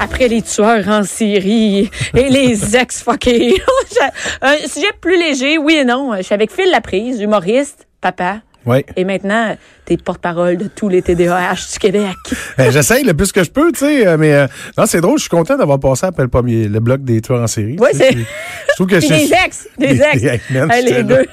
après les tueurs en Syrie et les ex-fuckés. un sujet plus léger, oui et non. Je suis avec Phil Laprise, humoriste, papa. Oui. Et maintenant, t'es porte-parole de tous les TDAH du Québec. Ben, J'essaye le plus que je peux, tu sais, euh, mais euh, non, c'est drôle, je suis content d'avoir passé après le premier, le bloc des tueurs en série. Oui, c'est- Je trouve que Puis des ex, des Des- ex. des Hey, les deux.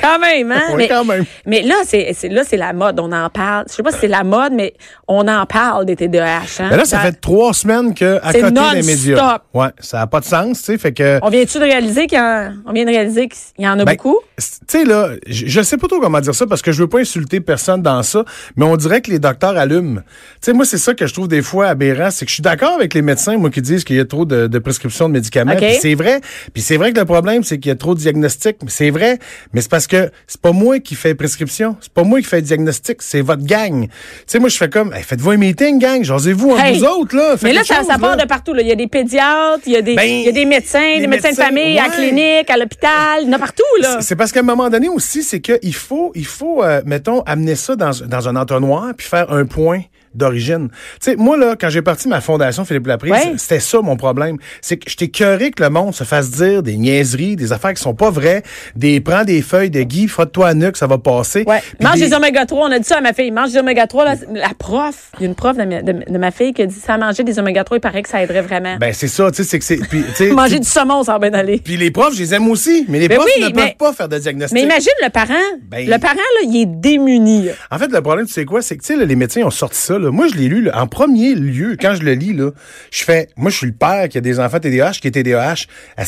quand même, hein? Oui, mais, quand même. mais là, c'est c'est- là, c'est la mode. On en parle. Je sais pas si c'est la mode, mais on en parle des TDAH. Hein? Ben là, ça fait trois semaines que à côté des médias. Ouais, ça n'a pas de sens, tu sais, fait que. On vient-tu de réaliser qu'il y en, on vient de réaliser qu'il y en a Ben, beaucoup? Tu sais, là, je je sais pas trop comment dire ça parce que je veux pas insulter personne dans ça, mais on dirait que les docteurs allument. Tu sais, moi, c'est ça que je trouve des fois aberrant, c'est que je suis d'accord avec les médecins, moi, qui disent qu'il y a trop de, de prescriptions de médicaments. Puis c'est vrai. Puis c'est vrai que le problème, c'est qu'il y a trop de diagnostics. C'est vrai. Mais c'est parce que c'est pas moi qui fais prescription. C'est pas moi qui fais diagnostic. C'est votre gang. Tu sais, moi, je fais comme, Hey, faites-vous un meeting, gang. J'osez-vous entre Hey. vous autres, là. Faites Mais là, ça, chose, ça part là. de partout. Là. Il y a des pédiatres, il y a des, Ben, il y a des médecins, des médecins, médecins, de famille, à la clinique, à l'hôpital, il y en a partout. Là. C'est- C'est parce qu'à un moment donné aussi, c'est qu'il faut, il faut, euh, mettons, amener ça dans, dans un entonnoir puis faire un point d'origine. Tu sais, moi, là, quand j'ai parti ma fondation Philippe Laprise, Ouais. c'était ça mon problème. C'est que j'étais cœuré que le monde se fasse dire des niaiseries, des affaires qui sont pas vraies, des prends des feuilles de Guy, frotte-toi à nuque, ça va passer. Ouais. Mange des- des oméga 3, on a dit ça à ma fille. Mange des oméga 3. Là, la prof, il y a une prof de ma, de, de ma fille qui a dit ça manger des oméga 3, il paraît que ça aiderait vraiment. Ben, c'est ça, tu sais, c'est que c'est, puis, tu sais, Manger du saumon, ça va bien aller. puis les profs, je les aime aussi, mais les Ben profs oui, ne mais- peuvent pas faire de diagnostic. Mais imagine le parent. Ben- le parent, là, il est démuni. là. En fait, le problème, tu sais quoi, c'est que, tu sais, les médecins ont sorti ça, Moi, je l'ai lu, en premier lieu, quand je le lis, là, je fais, moi, je suis le père qui a des enfants TDAH, qui est TDAH.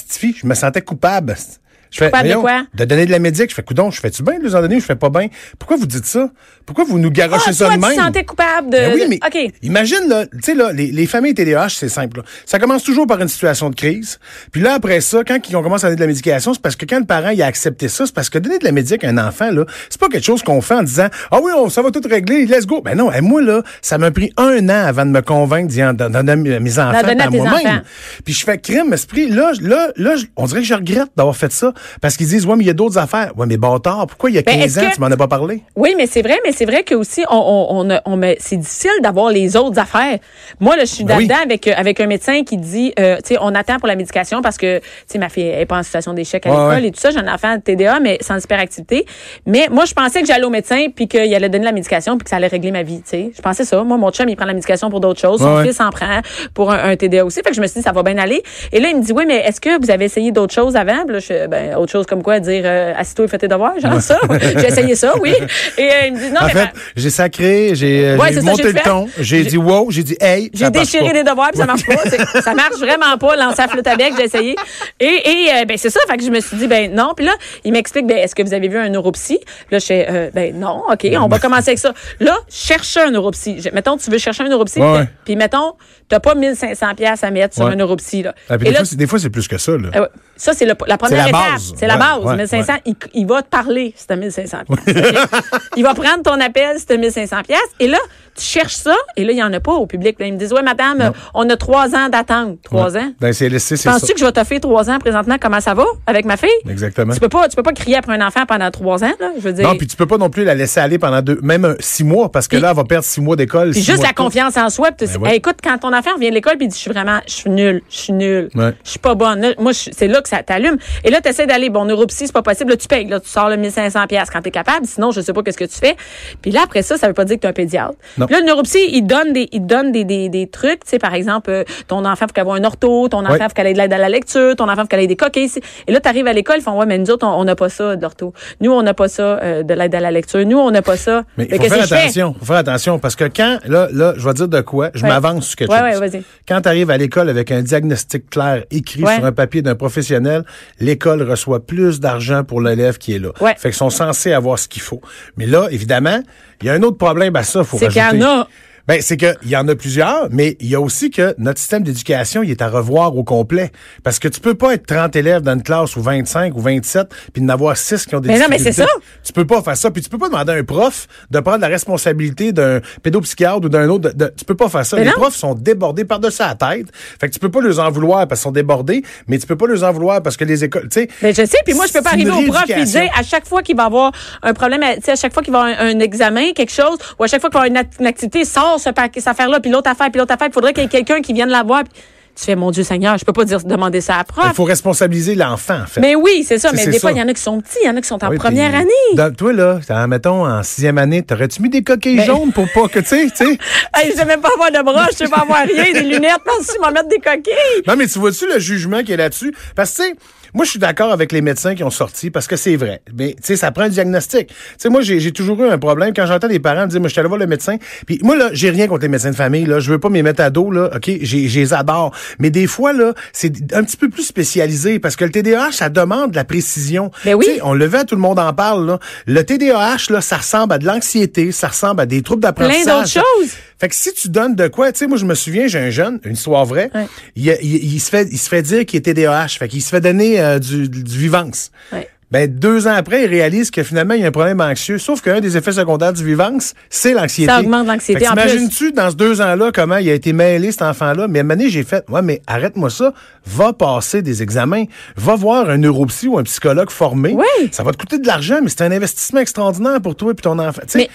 Fille, je me sentais coupable. Je fais, de quoi? De donner de la médic. Je fais, coudon, je fais-tu bien de les en donner ou je fais pas bien? Pourquoi vous dites ça? Pourquoi vous nous garochez Ah, ça toi, de tu même? te sentais coupable de. Ben oui, mais OK. imagine, là, tu sais, là, les, les familles TDAH, c'est simple. là. Ça commence toujours par une situation de crise. Puis là, après ça, quand on commence à donner de la médication, c'est parce que quand le parent il a accepté ça, c'est parce que donner de la médic à un enfant, là, c'est pas quelque chose qu'on fait en disant Ah oui, on, ça va tout régler, let's go. Ben non, et moi, là, ça m'a pris un an avant de me convaincre d'y en- donner à mes enfants à par moi-même. Puis je fais crime, esprit. Là, là, là, on dirait que je regrette d'avoir fait ça. Parce qu'ils disent Ouais, mais il y a d'autres affaires. Ouais, mais bâtard, pourquoi il y a Ben, 15 est-ce ans, que- tu m'en as pas parlé? Oui, mais c'est vrai, mais c'est vrai que aussi on, on, on, c'est difficile d'avoir les autres affaires. Moi là, je suis Ben oui. là-dedans avec avec un médecin qui dit, euh, tu sais, on attend pour la médication parce que tu sais ma fille elle est pas en situation d'échec à Ouais, l'école ouais. et tout ça. J'ai un enfant TDA mais sans hyperactivité. Mais moi, je pensais que j'allais au médecin puis qu'il allait donner la médication puis que ça allait régler ma vie. Tu sais, je pensais ça. Moi, mon chum il prend la médication pour d'autres choses. Son Ouais, fils en prend pour un, un TDA aussi. Fait que je me suis dit ça va bien aller. Et là, il me dit oui, mais est-ce que vous avez essayé d'autres choses avant? Puis là, je, ben autre chose comme quoi dire euh, assis-toi et fais tes devoirs, genre ça. J'ai essayé ça, oui. Et euh, il me dit non en mais fait, j'ai sacré, j'ai euh, Ouais, j'ai c'est ça, monté le fait. ton, j'ai dit wow, j'ai dit hey. J'ai déchiré des devoirs puis ça marche pas. Ça marche vraiment pas, lancer à flûte à bec, j'ai essayé. Et, et euh, ben c'est ça, fait que je me suis dit ben non. Puis là, il m'explique ben est-ce que vous avez vu un neuropsy? Puis Là je fais euh, ben non, OK, on va commencer avec ça. Là, cherche un neuropsy. Je- Mettons tu veux chercher un neuropsy puis mettons tu pas 1500 pièces à mettre sur un neuropsy là. Ah, Et des, là, fois, c'est- des fois, c'est plus que ça. Là. ouais. Ça, c'est la première C'est la étape. base. C'est la base. ouais, 1500, ouais. il, il va te parler si t'as 1500 pièces. il va prendre ton appel si t'as 1500 pièces. Et là, tu cherches ça, et là, il y en a pas au public. Là, ils me disent, ouais, madame, on a trois ans d'attente. Trois ans? Ben, c'est laissé, c'est ça. Penses-tu que je vais te faire trois ans présentement? Comment ça va avec ma fille? Exactement. Tu peux pas, tu peux pas crier après un enfant pendant trois ans, là. Je veux dire. Non, puis tu peux pas non plus la laisser aller pendant deux, même six mois, parce que Puis- là, elle va perdre six mois d'école. Puis juste la confiance en soi. Ben écoute, quand ton enfant revient de l'école puis il dit je suis vraiment, je suis nul, je suis nul, Ouais. je suis pas bonne. Moi, c'est là que ça t'allume. Et là, tu essaies d'aller, bon, neuropsy, c'est pas possible. Là, tu payes. Là, tu sors le 1500 pièces quand t'es capable. Sinon, je sais pas qu'est-ce que tu fais. Puis là, après ça, ça veut pas dire que tu es un pédiatre. Puis là, le neuropsy, il donne des, il donne des, des, des trucs. Tu sais, par exemple, euh, ton enfant, faut qu'il ait un ortho, ton enfant, Ouais. faut qu'elle ait de l'aide à la lecture, ton enfant, faut qu'elle ait des coquilles. Et là, tu arrives à l'école, ils font, ouais, mais nous autres, on n'a pas ça de l'ortho. Nous, on n'a pas ça euh, de l'aide à la lecture. Nous, on n'a pas ça. Mais il faut qu'est-ce faire attention. faut faire attention. Parce que quand, là, là, je vais dire de quoi, je Ouais. m'avance sur quelque Ouais, chose. Ouais, vas-y. Quand tu arrives à l'école avec un diagnostic clair écrit Ouais. sur un papier d'un professionnel, l'école reçoit plus d'argent pour l'élève qui est là. Ouais. Fait qu'ils sont censés avoir ce qu'il faut. Mais là, évidemment, il y a un autre problème à ça, faut C'est qu'il y rajouter. Ben, c'est qu'il y en a plusieurs, mais il y a aussi que notre système d'éducation, il est à revoir au complet. Parce que tu peux pas être 30 élèves dans une classe ou 25 ou 27, puis d'en avoir 6 qui ont des Mais non, mais difficultés. c'est ça. Tu peux pas faire ça. Puis tu peux pas demander à un prof de prendre la responsabilité d'un pédopsychiatre ou d'un autre. de- de- tu peux pas faire ça. Mais les non. profs sont débordés par-dessus la tête. Fait que tu peux pas les en vouloir parce qu'ils sont débordés, mais tu peux pas les en vouloir parce que les écoles, tu sais. Ben, je sais, puis moi, je peux pas arriver au prof et dire à chaque fois qu'il va avoir un problème, à- tu sais, à chaque fois qu'il va avoir un, un examen, quelque chose, ou à chaque fois qu'il va avoir une, une activité, sors ce cette affaire-là, puis l'autre affaire, puis l'autre affaire. Il faudrait qu'il y ait quelqu'un qui vienne la voir. Tu fais, mon Dieu Seigneur, je peux pas dire, demander ça à la prof. Il faut responsabiliser l'enfant, en fait. Mais oui, c'est ça. Mais des fois, il y en a qui sont petits, il y en a qui sont en Oui, première puis, année. dans- toi, là, en, mettons, en sixième année, t'aurais-tu mis des coquilles Ben- jaunes pour pas que, tu sais, tu sais? Hey, je sais même pas avoir de bras, je sais pas avoir rien, des lunettes, pense m'en mettre des coquilles. Non, mais tu vois-tu le jugement qui est là-dessus? Parce que, tu sais, moi, je suis d'accord avec les médecins qui ont sorti parce que c'est vrai. Mais, tu sais, ça prend un diagnostic. Tu sais, moi, j'ai toujours eu un problème quand j'entends des parents me dire, moi, je suis allé voir le médecin. Puis, moi, là, j'ai rien contre les médecins de famille, là. Je veux pas m'y mettre à dos, là. OK? J'ai- Je les adore. Mais des fois, là, c'est un petit peu plus spécialisé parce que le TDAH, ça demande de la précision. Ben oui. Tu sais, on le veut, tout le monde en parle, là. Le TDAH, là, ça ressemble à de l'anxiété, ça ressemble à des troubles d'apprentissage. d'autres choses. Fait que si tu donnes de quoi, tu sais, moi, je me souviens, j'ai un jeune, une histoire vraie, Ouais. il, il- il se fait, il se fait dire qu'il est TDAH. Fait qu'il se fait donner euh, du, du Vivance. Ouais. Ben, deux ans après, il réalise que finalement, il y a un problème anxieux. Sauf qu'un des effets secondaires du Vivance, c'est l'anxiété. Ça augmente l'anxiété. T'imagines-tu, dans ce deux ans-là, comment il a été mêlé, cet enfant-là? Mais à un moment j'ai fait, ouais, mais arrête-moi ça. Va passer des examens. Va voir un neuropsy ou un psychologue formé. Oui. Ça va te coûter de l'argent, mais c'est un investissement extraordinaire pour toi et ton enfant. Mais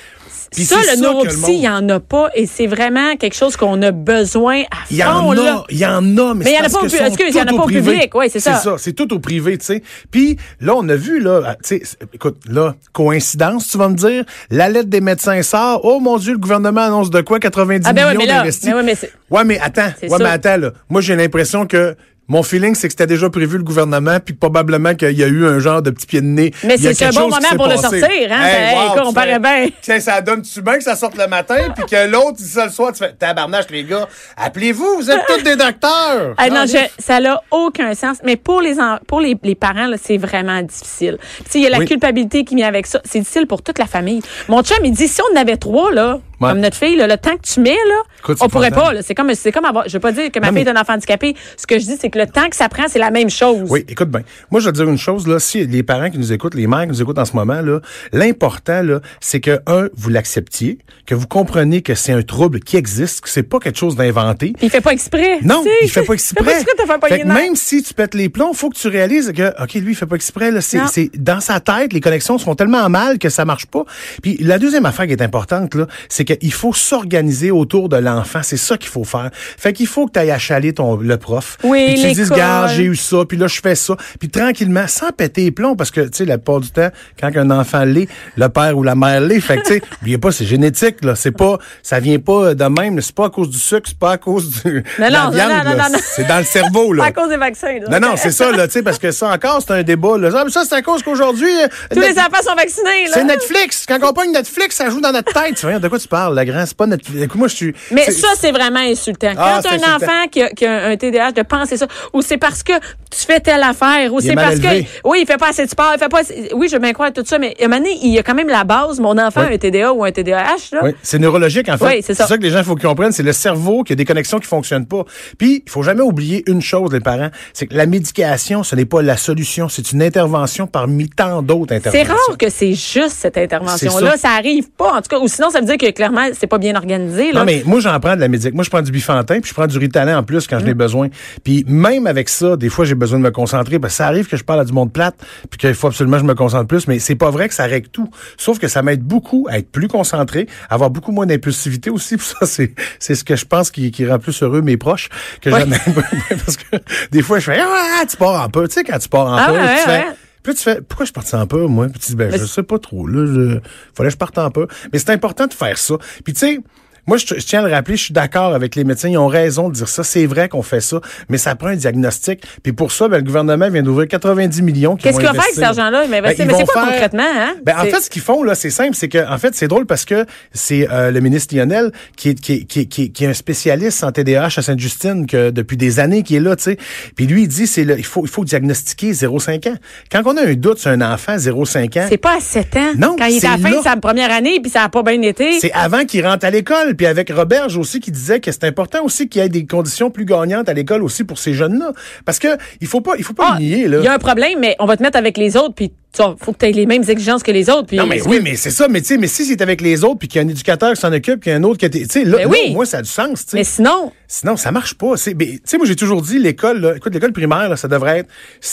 puis ça, le neuropsy, il n'y en a pas et c'est vraiment quelque chose qu'on a besoin à Il y en fond, a, il y en a, mais, Mais c'est en a parce que il y en a pas au public, ouais, c'est ça. C'est ça, c'est tout au privé, tu sais. Puis là, on a vu, là, tu sais, écoute, là, coïncidence, tu vas me dire, la lettre des médecins sort, oh mon Dieu, le gouvernement annonce de quoi? 90 Ah ben millions d'investis. mais ouais, mais Ouais, mais attends, ouais, mais attends, là. Moi, j'ai l'impression que mon feeling, c'est que c'était déjà prévu le gouvernement, puis probablement qu'il y a eu un genre de petit pied de nez. Mais c'est un bon moment pour le sortir, hein? Hey, on tu paraît bien. Tiens, ça donne-tu bien que ça sorte le matin, puis que l'autre dit ça le soir, tu fais tabarnache, les gars. Appelez-vous, vous êtes tous des docteurs. Ah, non, je- ça n'a aucun sens. Mais pour les en- pour les, les parents, là, c'est vraiment difficile. Puis, tu sais, Il y a la Oui. culpabilité qui vient avec ça. C'est difficile pour toute la famille. Mon chum, il dit si on en avait trois, là, Ouais. comme notre fille, là, le temps que tu mets, là, Écoute, on pourrait pas. C'est comme, c'est comme avoir. Je veux pas dire que ma Non, fille mais- est un enfant handicapé. Ce que je dis, c'est que le temps que ça prend, c'est la même chose. Oui, écoute bien. Moi, je vais te dire une chose, là. Si les parents qui nous écoutent, les mères qui nous écoutent en ce moment, là, l'important, là, c'est que, un, vous l'acceptiez, que vous compreniez que c'est un trouble qui existe, que c'est pas quelque chose d'inventé. Puis il fait pas exprès. Non, Tu sais, il fait pas exprès. fait pas exprès Fait même si tu pètes les plombs, faut que tu réalises que, OK, lui, il fait pas exprès, là. C'est dans sa tête, les connexions sont tellement mal que ça marche pas. Puis la deuxième affaire qui est importante, là, c'est qu'il faut s'organiser autour de l'enfant. C'est ça qu'il faut faire. Fait qu'il faut que tu ailles achaler ton, le prof. Oui, Puis tu dises, gars, j'ai eu ça, puis là, je fais ça. Puis tranquillement, sans péter les plombs, parce que, tu sais, la plupart du temps, quand un enfant l'est, le père ou la mère l'est. Fait que, tu sais, oubliez pas, c'est génétique, là. C'est pas, ça vient pas de même. C'est pas à cause du sucre, c'est pas à cause du, non, non, viande, non, non, non. C'est dans le cerveau, Pas là. à cause des vaccins. là. Non, non, c'est ça, là, tu sais, parce que ça encore, c'est un débat, là. Ah, mais ça, c'est à cause qu'aujourd'hui, euh, Tous Net- les enfants sont vaccinés, là. c'est Netflix. Quand on pogne Netflix, ça joue dans notre tête. Tu vois, de quoi tu parles, la grande? C'est pas Netflix. Écoute, moi, je suis. Mais c'est- ça, c'est vraiment insultant. Ah, Quand c'est un insultant. enfant qui a, qui a un TDAH de penser ça, ou c'est parce que tu fais telle affaire, ou c'est parce élevé. que, oui, il fait pas assez de sport, il fait pas assez- oui, je bien croire tout ça, mais à un moment donné, il y a quand même la base. Mon enfant Oui. a un TDA ou un TDAH, là. Oui, c'est neurologique en fait. Oui, c'est ça. que les gens faut qu'ils comprennent, c'est le cerveau qui a des connexions qui fonctionnent pas. Puis il faut jamais oublier une chose les parents, c'est que la médication, ce n'est pas la solution, c'est une intervention parmi tant d'autres C'est interventions. rare que c'est juste cette intervention-là. C'est Ça. arrive pas, en tout cas. Ou sinon, ça veut dire que clairement, c'est pas bien organisé. Là. Non, mais moi, j'en prends de la médic. Moi, je prends du bifantin, puis je prends du ritalin en plus quand je l'ai besoin. Puis même avec ça, des fois, j'ai besoin de me concentrer, parce que ça arrive que je parle à du monde plate, puis qu'il faut absolument que je me concentre plus, mais c'est pas vrai que ça règle tout. Sauf que ça m'aide beaucoup à être plus concentré, à avoir beaucoup moins d'impulsivité aussi. Puis ça, c'est, c'est ce que je pense qui, qui rend plus heureux mes proches que Ouais. parce que des fois, je fais, ah, tu pars en peu. Tu sais, quand tu pars en Ah peu, ouais, tu ouais, fais, puis là, tu fais, pourquoi je partais en peu, moi? Puis tu dis, ben, Mais je sais pas trop, là. Je, fallait que je parte en peu. Mais c'est important de faire ça. Puis tu sais, moi, je, je tiens à le rappeler, je suis d'accord avec les médecins. Ils ont raison de dire ça. C'est vrai qu'on fait ça, mais ça prend un diagnostic. Puis pour ça, ben, le gouvernement vient d'ouvrir 90 millions. Qu'est-ce qu'il va faire avec cet argent-là? Il va investir. Ben, mais c'est quoi faire- concrètement, hein? Ben, en fait, ce qu'ils font, là, c'est simple. C'est que, en fait, c'est drôle parce que c'est euh, le ministre Lionel qui est, qui, qui, qui, qui est un spécialiste en TDAH à Sainte-Justine que depuis des années qui est là, tu sais. Puis lui, il dit, c'est il faut, il faut diagnostiquer 0,5 ans. Quand on a un doute sur un enfant 0,5 ans, C'est pas à 7 ans. Non, Quand il est à la fin de sa première année, puis ça a pas bien été. C'est avant qu'il rentre à l'école. Puis avec Roberge aussi qui disait que c'est important aussi qu'il y ait des conditions plus gagnantes à l'école aussi pour ces jeunes-là. Parce que il faut pas, il faut pas Ah, le nier, là. Il y a un problème, mais on va te mettre avec les autres, puis tu vois, faut que tu aies les mêmes exigences que les autres. Puis Non, mais oui, mais c'est ça. Mais tu sais, mais si c'est avec les autres, puis qu'il y a un éducateur qui s'en occupe, puis qu'il y a un autre qui a... Tu sais, là, Ben là, oui. moi, ça a du sens. Mais sinon, Sinon, ça marche pas. Tu sais, moi, j'ai toujours dit, l'école, là, écoute, l'école primaire, là, ça devrait être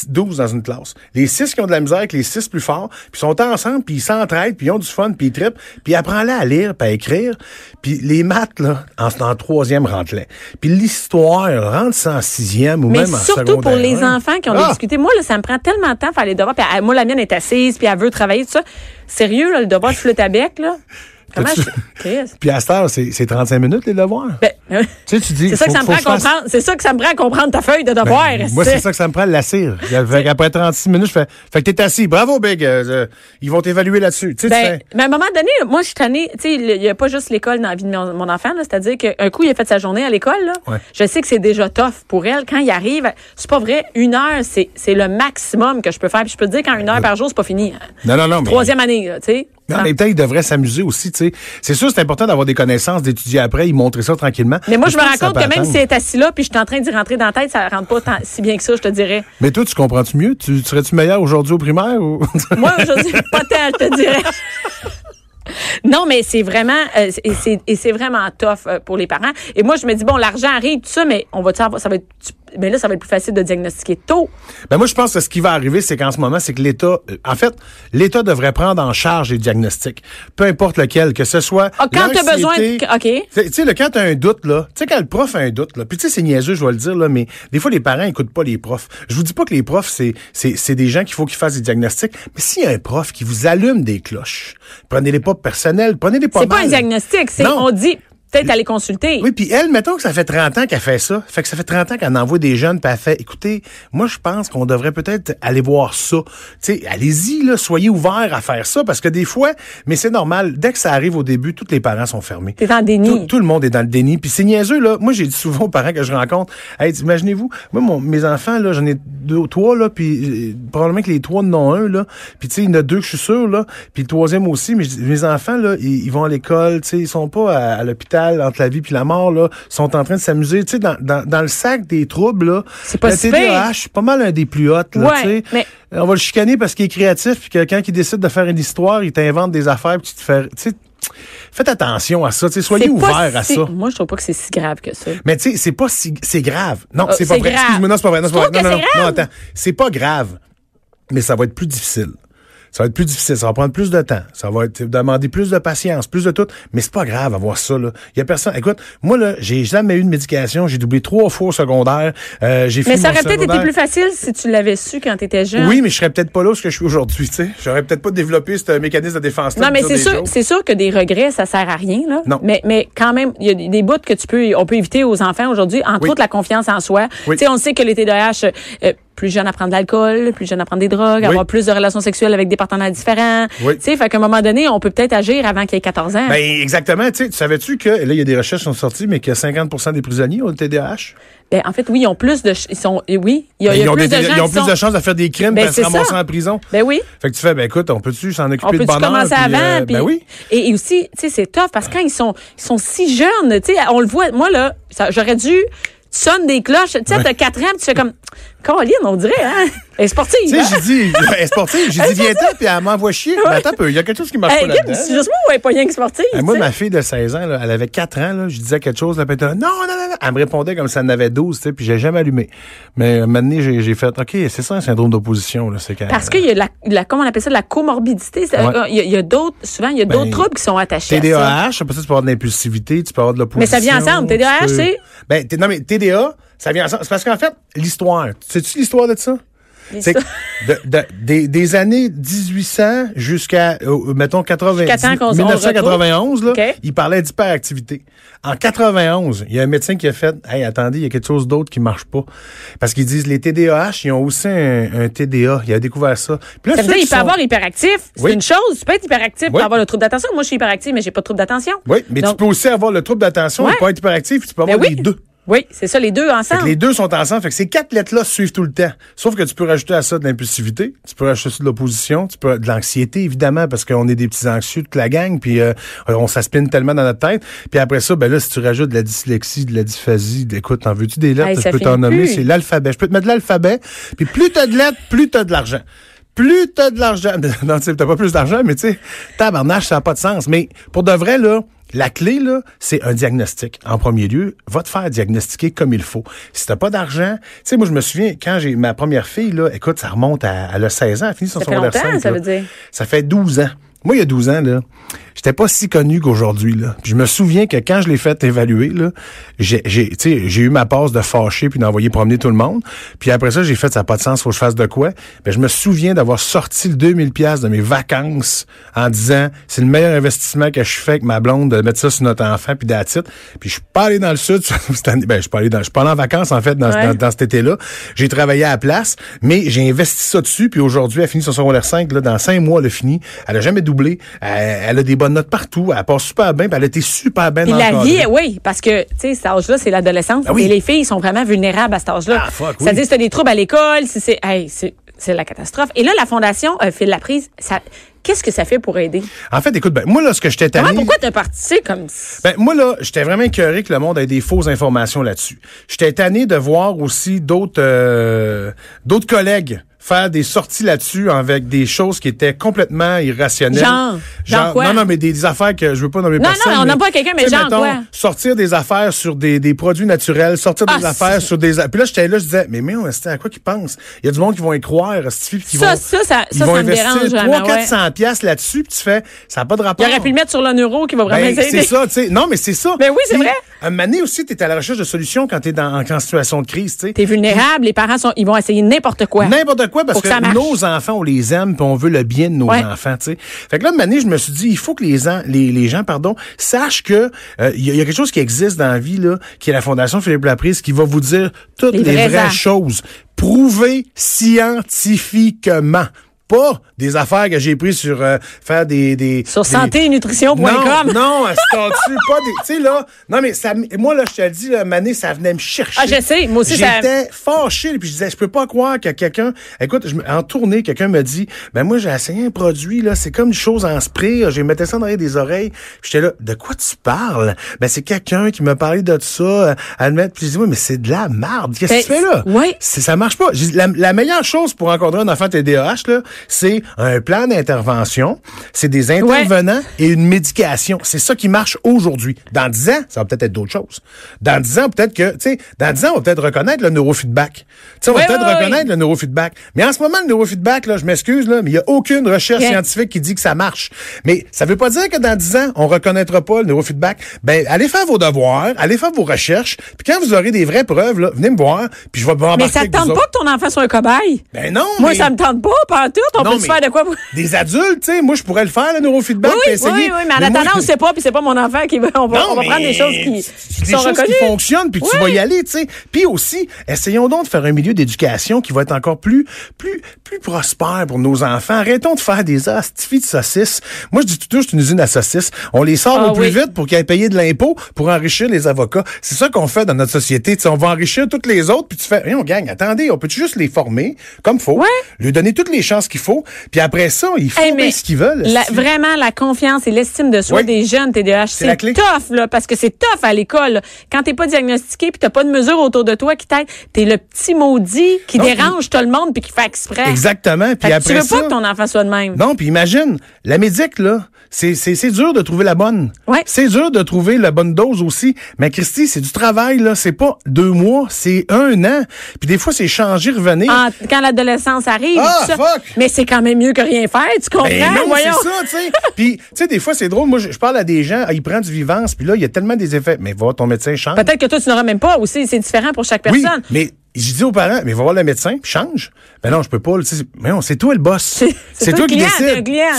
12 dans une classe. Les 6 qui ont de la misère avec les 6 plus forts, puis ils sont ensemble, puis ils s'entraident, puis ils ont du fun, puis ils trippent, puis apprends-la à lire, puis à écrire. Puis les maths, là, en, en troisième, rentre-les. Puis l'histoire, rentre en sixième ou mais même en surtout pour secondaire les enfants qui ont Ah! difficultés. Moi, là, ça me prend tellement de temps à faire les devoirs. Puis, moi, la mienne est assise, puis elle veut travailler, tout ça. Sérieux, là, le devoir de flûte à bec, là? Comment je... Chris. Puis à cette heure, c'est c'est 35 minutes, les devoirs. Ben, euh, tu sais, tu dis... c'est ça que ça me prend à comprendre. C'est ça que ça me prend à comprendre ta feuille de devoir. Ben, moi, c'est ça que ça me prend, la cire. Fait qu'après 36 minutes, je fais, fait que t'es assis. Bravo, Big. euh, euh, ils vont t'évaluer là-dessus. Ben, fais- mais à un moment donné, moi, je suis tannée. Tu sais, il n'y a pas juste l'école dans la vie de mon, mon enfant. C'est-à-dire qu'un coup, il a fait sa journée à l'école. là. Ouais. Je sais que c'est déjà tough pour elle. Quand il arrive, c'est pas vrai. Une heure, c'est le maximum que je peux faire. Puis je peux te dire qu'en une heure par jour, c'est pas fini. hein. Non, non, non. mais- Troisième année, tu sais. Mais en Ah. même temps, ils devraient s'amuser aussi, tu sais. C'est sûr, c'est important d'avoir des connaissances, d'étudier après, ils montrer ça tranquillement. Mais moi, je me rends compte que même si elle est assis là, puis je suis en train d'y rentrer dans la tête, ça rentre pas tant- si bien que ça, je te dirais. Mais toi, tu comprends-tu mieux? Tu, tu serais-tu meilleur aujourd'hui au primaire ou? Moi, aujourd'hui, pas tant, je te dirais. Non, mais c'est vraiment, euh, c'est- et c'est, c'est vraiment tough euh, pour les parents. Et moi, je me dis, bon, l'argent arrive, tout ça, mais on va savoir, ça va être, mais là, ça va être plus facile de diagnostiquer tôt. Ben moi, je pense que ce qui va arriver, c'est qu'en ce moment, c'est que l'État, euh, en fait, l'État devrait prendre en charge les diagnostics, peu importe lequel, que ce soit. Ah, quand t'as besoin de- OK. Tu sais- là, quand t'as un doute, là, tu sais, quand le prof a un doute, là, puis tu sais, c'est niaiseux, je vais le dire, là, mais des fois, les parents écoutent pas les profs. Je vous dis pas que les profs, c'est, c'est, c'est des gens qu'il faut qu'ils fassent des diagnostics, mais s'il y a un prof qui vous allume des cloches, prenez-les pas personnels, prenez-les pas C'est pas un diagnostic, c'est, on dit, peut-être aller consulter. Oui, puis elle, mettons que ça fait 30 ans qu'elle fait ça. Fait que ça fait 30 ans qu'elle envoie des jeunes, puis elle fait, écoutez, moi, je pense qu'on devrait peut-être aller voir ça. Tu sais, allez-y, là, soyez ouverts à faire ça, parce que des fois, mais c'est normal, dès que ça arrive au début, tous les parents sont fermés. T'es en déni. Tout, tout le monde est dans le déni. Puis c'est niaiseux, là. Moi, j'ai dit souvent aux parents que je rencontre, hey, imaginez-vous, moi, mon- mes enfants, là, j'en ai deux, trois, là, puis euh, probablement que les trois en ont un, là. Puis tu sais, il y en a deux que je suis sûr, là. Puis le troisième aussi, mais mes enfants, là, ils, ils vont à l'école, tu sais, ils sont pas à, à l'hôpital entre la vie puis la mort, là. Sont en train de s'amuser, tu sais, dans, dans, dans le sac des troubles, là. C'est pas le si TDAH, c'est pas mal un des plus hauts, là, Ouais, tu sais. mais- On va le chicaner parce qu'il est créatif, puis que quand il décide de faire une histoire, il t'invente des affaires, puis tu te fais, tu sais, faites attention à ça, soyez ouverts à si- ça. Moi, je trouve pas que c'est si grave que ça. Mais tu sais, c'est pas si c'est grave. Non, Euh, c'est pas vrai. Excuse-moi, non, c'est pas vrai. Non, c'est pas vrai. Non, attends. C'est pas grave. Mais ça va être plus difficile. Ça va être plus difficile, ça va prendre plus de temps, ça va être demander plus de patience, plus de tout, mais c'est pas grave avoir ça là. Il y a personne. Écoute, moi là, j'ai jamais eu de médication, j'ai doublé trois fois au secondaire, euh, j'ai Mais ça aurait peut-être été plus facile si tu l'avais su quand tu étais jeune. Oui, mais je serais peut-être pas là où ce que je suis aujourd'hui, tu sais. J'aurais peut-être pas développé ce mécanisme de défense Non, mais c'est sûr, c'est sûr que des regrets, ça sert à rien, là. Non. Mais, mais quand même, il y a des- des bouts que tu peux, on peut éviter aux enfants aujourd'hui, entre Oui. autres la confiance en soi. Oui. Tu sais, on sait que les TDAH, euh, plus jeunes à prendre de l'alcool, plus jeunes à prendre des drogues, avoir plus de relations sexuelles avec des partenaires différents. Oui. Tu sais, fait qu'à un moment donné, on peut peut-être agir avant qu'il ait 14 ans. Ben, exactement. Tu sais, tu savais-tu que, là, il y a des recherches qui sont sorties, mais que 50% des prisonniers ont le TDAH? Ben, en fait, oui, ils ont plus de, ils sont, oui, il y a, il y a Ben, ils ont, plus des- de gens ils ont plus sont- de chances de faire des crimes Ben, se ramasser ça. en prison. Ben oui. Fait que tu fais, ben écoute, on peut-tu s'en On occuper de bonheur? commencer puis, avant? euh, puis- ben oui. Et, et aussi, tu sais, c'est tough parce que quand ils sont, ils sont si jeunes, tu sais, on le voit, moi, là, j'aurais dû, tu sonnes des cloches, tu sais, t'as 4 ans, tu fais comme, Caroline, on dirait, hein? Elle est sportive. Tu sais, hein? j'ai dit, elle est sportive, j'ai dit, viens-ten, puis elle m'envoie chier. Ben, attends un peu, il y a quelque chose qui marche Hey, pas là-dedans. c'est juste moi ou elle pas rien que sportive? Moi, ma fille de 16 ans, là, elle avait 4 ans, là, je disais quelque chose, là, puis elle était là, non, non, non, non. Elle me répondait comme si elle en avait 12, tu sais, puis j'ai jamais allumé. Mais maintenant, j'ai fait, OK, c'est ça un syndrome d'opposition, là, c'est quand Parce qu'il y a la, la, comment on appelle ça, la comorbidité. Ouais. euh, Il y a, d'autres, souvent, il y a Ben, d'autres troubles qui sont attachés à ça. TDAH, tu peux avoir de l'impulsivité, tu peux avoir de l'opposition. Mais ça vient ensemble, TDAH, c'est- Ben, non, mais TDA, ça vient ensemble. C'est parce qu'en fait, l'histoire, sais-tu l'histoire de ça? C'est de- de- des, des années 1800 jusqu'à, euh, mettons, 80, Jusqu'à temps qu'on- on 1991, là, il parlait d'hyperactivité. En 91, il y a un médecin qui a fait, hey, attendez, il y a quelque chose d'autre qui marche pas. Parce qu'ils disent, les TDAH, ils ont aussi un, un TDA. Il a découvert ça. Puis là, Ça veut dire qui qu'il peut sont- avoir hyperactif. C'est Oui. une chose. Tu peux être hyperactif Oui. pour avoir le trouble d'attention. Moi, je suis hyperactive, mais j'ai pas de trouble d'attention. Oui, mais tu peux aussi avoir le trouble d'attention Ouais. et pas être hyperactif, tu peux ben avoir oui. les deux. Oui, c'est ça, les deux ensemble. les deux sont ensemble. Fait que ces quatre lettres-là suivent tout le temps. Sauf que tu peux rajouter à ça de l'impulsivité, tu peux rajouter ça de l'opposition, tu peux de l'anxiété, évidemment, parce qu'on est des petits anxieux toute la gang, puis euh, on s'aspine tellement dans notre tête. Puis après ça, ben là, si tu rajoutes de la dyslexie, de la dysphasie, écoute, t'en veux-tu des lettres? Hey, je peux t'en nommer, c'est l'alphabet. Je peux te mettre de l'alphabet, puis plus t'as de lettres, plus t'as de l'argent. plus t'as de l'argent, non, tu sais, t'as pas plus d'argent, mais tu sais, tabarnache, ça n'a pas de sens. Mais pour de vrai, là, la clé, là, c'est un diagnostic. En premier lieu, va te faire diagnostiquer comme il faut. Si t'as pas d'argent, tu sais, moi, je me souviens, quand j'ai ma première fille, là, écoute, ça remonte à, elle a 16 ans, elle a fini son Ça fait secondaire longtemps, 5, ça veut dire. Ça fait 12 ans. Moi, il y a 12 ans, là, j'étais pas si connu qu'aujourd'hui, là. Puis je me souviens que quand je l'ai fait évaluer, là, j'ai, j'ai, tu sais, j'ai eu ma passe de fâcher puis d'envoyer promener tout le monde. Puis après ça, j'ai fait, ça pas de sens, faut que je fasse de quoi. Ben, je me souviens d'avoir sorti le 2000 pièces de mes vacances en disant, c'est le meilleur investissement que je fais avec ma blonde de mettre ça sur notre enfant puis d'attitude. Puis je suis pas allé dans le sud cette année. Ben, je suis pas allé dans, je suis pas allé en vacances, en fait, dans, Ouais. dans, dans cet été-là. J'ai travaillé à la place, mais j'ai investi ça dessus. Puis aujourd'hui, elle a fini son secondaire 5. Là, dans cinq mois, elle a fini. Elle a jamais doublé. Elle, elle a des notes partout. Elle passe super bien. Puis elle a été super bien Puis la vie, oui, parce que, tu sais, cet âge-là, c'est l'adolescence. Ah oui. Et les filles sont vraiment vulnérables à cet âge-là. Ah, fuck, oui. C'est-à-dire, si t'as des troubles à l'école, si c'est, hey, c'est, la catastrophe. Et là, la Fondation euh, fait de la prise. Ça, qu'est-ce que ça fait pour aider? En fait, écoute, ben, moi, là, ce que j'étais tanné... Pourquoi t'as participé comme Ben, moi, là, j'étais vraiment écœuré que le monde ait des fausses informations là-dessus. J'étais tanné de voir aussi d'autres euh, d'autres collègues faire des sorties là-dessus avec des choses qui étaient complètement irrationnelles. Genre? Genre quoi? Non, non, mais des, des affaires que je veux pas nommer Non, non, personne. on mais, nomme pas quelqu'un, mais tu genre mettons, quoi? Sortir des affaires sur des, des produits naturels, sortir des Ah, affaires sur des... Puis là, j'étais là, je disais, mais mais on à quoi qu'ils pensent? Il y a du monde qui vont y croire, Stevie, puis qui Ça, vont, ça, ça- ils ça, vont ça me investir dérange vraiment, 300 ouais. 400 piastres là-dessus, puis tu fais, ça n'a pas de rapport. Il aurait pu le mettre sur le neuro qui va vraiment Ben, aider. c'est ça, tu sais. Non, mais c'est ça. Ben oui, c'est vrai. Un moment donné aussi, tu es à la recherche de solutions quand tu es dans, en situation de crise, tu sais. T'es vulnérable, les parents sont, ils vont essayer n'importe quoi. N'importe quoi, parce que, nos enfants, on les aime, puis on veut le bien de nos Ouais. enfants, tu sais. Fait que là, une année, je me suis dit, il faut que les, les, les gens, pardon, sachent que euh, il y, a- il y a quelque chose qui existe dans la vie, là, qui est la Fondation Philippe Laprise, qui va vous dire toutes Les vraies choses. Prouvé scientifiquement. Pas des affaires que j'ai prises sur euh, faire des, des Sur des- santé et nutrition.com. Non, non, c'est pas des. Tu sais, là. Non, mais ça, moi, là, je te le dis, là, Mané, ça venait me chercher. Ah, je sais, moi aussi, ça- J'étais fâché, puis je disais, je peux pas croire que quelqu'un. Écoute, je, me- en tournée, quelqu'un me dit, ben, moi, j'ai essayé un produit, là, c'est comme une chose en spray, j'ai mettais ça dans des oreilles. J'étais là, de quoi tu parles? Ben, c'est quelqu'un qui m'a parlé de ça, euh, à le mettre, puis je dis, oui, mais c'est de la merde. Qu'est-ce que Ben, tu fais là? oui. Ça marche pas. La, la meilleure chose pour encadrer un enfant TDAH, là, c'est un plan d'intervention, c'est des intervenants et une médication. C'est ça qui marche aujourd'hui. Dans 10 ans, ça va peut-être être d'autres choses. Dans 10 ans, peut-être que, tu sais, dans 10 ans, on va peut-être reconnaître le neurofeedback. Tu sais, on va peut-être reconnaître le neurofeedback. Mais en ce moment, le neurofeedback, là, je m'excuse, là, mais il n'y a aucune recherche scientifique qui dit que ça marche. Mais ça veut pas dire que dans 10 ans, on reconnaîtra pas le neurofeedback. Ben, allez faire vos devoirs, allez faire vos recherches, puis quand vous aurez des vraies preuves, là, venez me voir, puis je vais vous Mais ça tente pas que ton enfant soit un cobaye? Ben non, Moi, mais- ça me tente pas, pas en tout. On Non, peut se faire de quoi? Des adultes, tu sais, moi, je pourrais le faire, le neurofeedback, Oui, oui, essayer. oui, oui, mais en attendant, on sait pas, puis c'est pas mon enfant qui va. On va, on va prendre des choses qui, c'est qui des sont choses reconnues. qui fonctionnent, puis tu Ouais. vas y aller, tu sais. Puis aussi, essayons donc de faire un milieu d'éducation qui va être encore plus, plus, plus prospère pour nos enfants. Arrêtons de faire des astifies de saucisses. Moi, je dis tout c'est une usine à saucisses. On les sort Ah au plus oui. vite pour qu'ils aient payé de l'impôt pour enrichir les avocats. C'est ça qu'on fait dans notre société. Tu sais, on va enrichir toutes les autres, puis tu fais, rien, on gagne. Attendez, on peut juste les former comme faut, Ouais. lui donner toutes les chances qu'il faut, puis après ça, ils font Hey, bien ce qu'ils veulent. la- vraiment, la confiance et l'estime de soi Oui. des jeunes TDAH, C'est tough, là, parce que c'est tough à l'école. Quand t'es pas diagnostiqué puis t'as pas de mesure autour de toi qui t'aide, t'es le petit maudit qui Non, dérange tout le monde puis qui fait exprès. Exactement. Puis après tu veux ça, pas que ton enfant soit de même. Non, puis imagine, la médic, là, c'est, c'est, c'est dur de trouver la bonne. Ouais. C'est dur de trouver la bonne dose aussi. Mais Christy, c'est du travail, là. C'est pas deux mois, c'est un an. Puis des fois, c'est changer, revenir. En- quand l'adolescence arrive, Ah, ça. fuck! mais c'est quand même mieux que rien faire, tu comprends? Ben non, c'est ça, tu sais. Puis, tu sais, des fois, c'est drôle. Moi, je, je parle à des gens, ah, ils prennent du vivance, puis là, il y a tellement des effets. Mais va, ton médecin change. Peut-être que toi, tu n'auras même pas aussi. C'est différent pour chaque Oui, personne. mais je dis aux parents, mais va voir le médecin, puis change. Ben non, je peux pas. Mais non, c'est toi le boss. C'est- toi qui client.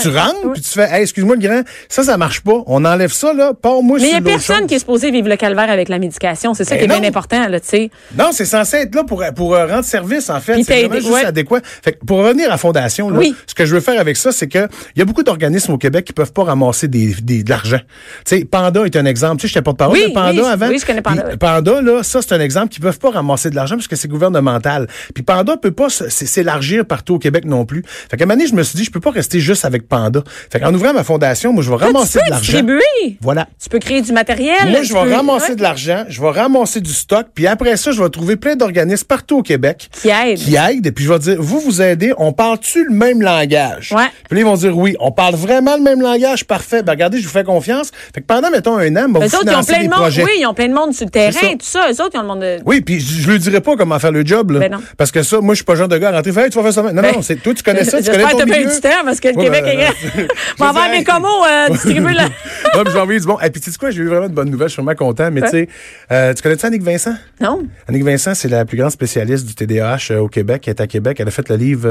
Tu rentres, puis tu fais, hey, excuse-moi le grand, ça, ça marche pas. On enlève ça, là, pars-moi Mais il sur y a personne chose. qui est supposé vivre le calvaire avec la médication. C'est ça Ben qui est non. bien important, là, tu sais. Non, c'est censé être là pour, pour euh, rendre service, en fait. C'est vraiment juste ouais. adéquat. Fait que pour revenir à Fondation, là, Oui. ce que je veux faire avec ça, c'est que il y a beaucoup d'organismes au Québec qui peuvent pas ramasser des, des, de l'argent. Tu sais, Panda est un exemple. Tu sais, j'étais pas de parole Oui, Panda oui, avant. oui, je connais Panda. Panda, là, ça, c'est un exemple qui peuvent pas ramasser de l'argent parce que c'est gouvernemental. Puis Panda peut pas, s'élargir partout au Québec non plus. Fait qu'à un moment donné, je me suis dit, je peux pas rester juste avec Panda. Fait qu'en ouvrant ma fondation, moi, je vais ramasser tu de peux l'argent. distribuer. Voilà. Tu peux créer du matériel. Moi, je vais peux- ramasser ouais, de l'argent, je vais ramasser du stock, puis après ça, je vais trouver plein d'organismes partout au Québec Qui aide. qui aident, et puis je vais dire, vous, vous aidez, on parle-tu le même langage? Ouais. Puis là, ils vont dire, oui, on parle vraiment le même langage, parfait. Ben, regardez, je vous fais confiance. Fait que pendant, mettons, un an, ben, vous autres, ils ont plein de monde. projets. Oui, ils ont plein de monde sur le terrain, ça. tout ça. Eux autres, ils ont le monde de. Oui, puis je, je lui dirai pas comment faire le job, là. Ben non. Parce que ça, moi, je suis pas genre de gars à rentrer, Fait, Hey, tu vas faire ça. Non, Ben, non, c'est, toi, tu connais ça, tu connais ton milieu. du temps parce que le Ouais, Québec est grand. M'en je va veux mes comos euh, distribuer là. Puis j'ai envie de dire, bon, et puis tu sais quoi, j'ai eu vraiment de bonnes nouvelles, je suis vraiment content, mais tu sais, euh, tu connais ça, Annick Vincent? Non. Annick Vincent, c'est la plus grande spécialiste du TDAH euh, au Québec. Elle est à Québec. Elle a fait le livre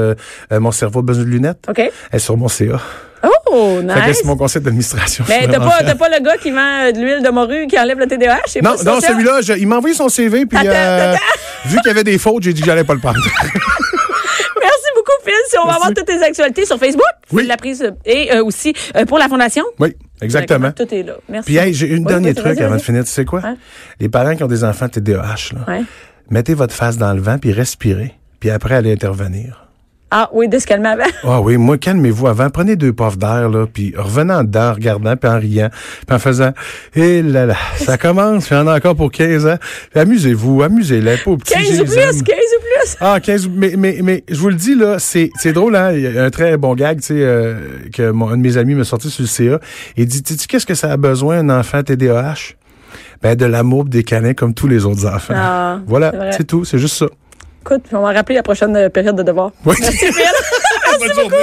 euh, Mon cerveau a besoin de lunettes. OK. Elle est sur mon CA. Oh, Fait que nice. c'est mon conseil d'administration. Mais t'as pas, t'as pas le gars qui vend euh, de l'huile de morue qui enlève le TDAH? Non, pas non, celui-là, je- il m'a envoyé son CV, puis Attends, euh, attends. vu qu'il y avait des fautes, j'ai dit que j'allais pas le prendre. Merci beaucoup, Phil. Si on va avoir toutes tes actualités sur Facebook, Oui. Phil Laprise, euh, et euh, aussi euh, pour la Fondation. oui, exactement. Tout est là. Merci. Puis hey, j'ai une Oui, dernier truc avant de finir. Tu sais quoi? Ouais. Les parents qui ont des enfants TDAH, là, mettez votre face dans le vent, puis respirez. Puis après, allez intervenir. Ah oui, de se calmer avant. Ah oui, moi, calmez-vous avant. Prenez deux puffs d'air, là, puis revenant en dedans, en regardant, puis en riant, puis en faisant « Eh là là, ça commence, puis en a encore pour 15 ans. Amusez-vous, amusez-les, pas aux petits, 15 je ou plus, aime. 15 ou plus. Ah, 15, mais, mais, mais je vous le dis, là, c'est, c'est drôle, hein? Il y a un très bon gag, tu sais, euh, que mon, un de mes amis m'a sorti sur le CA. Il dit, tu sais, qu'est-ce que ça a besoin, un enfant TDAH? Ben, de l'amour des câlins comme tous les autres enfants. Ah, voilà, c'est tout, c'est juste ça. Écoute, on va rappeler la prochaine euh, période de devoir. Oui. Merci, Phil. Bonne journée.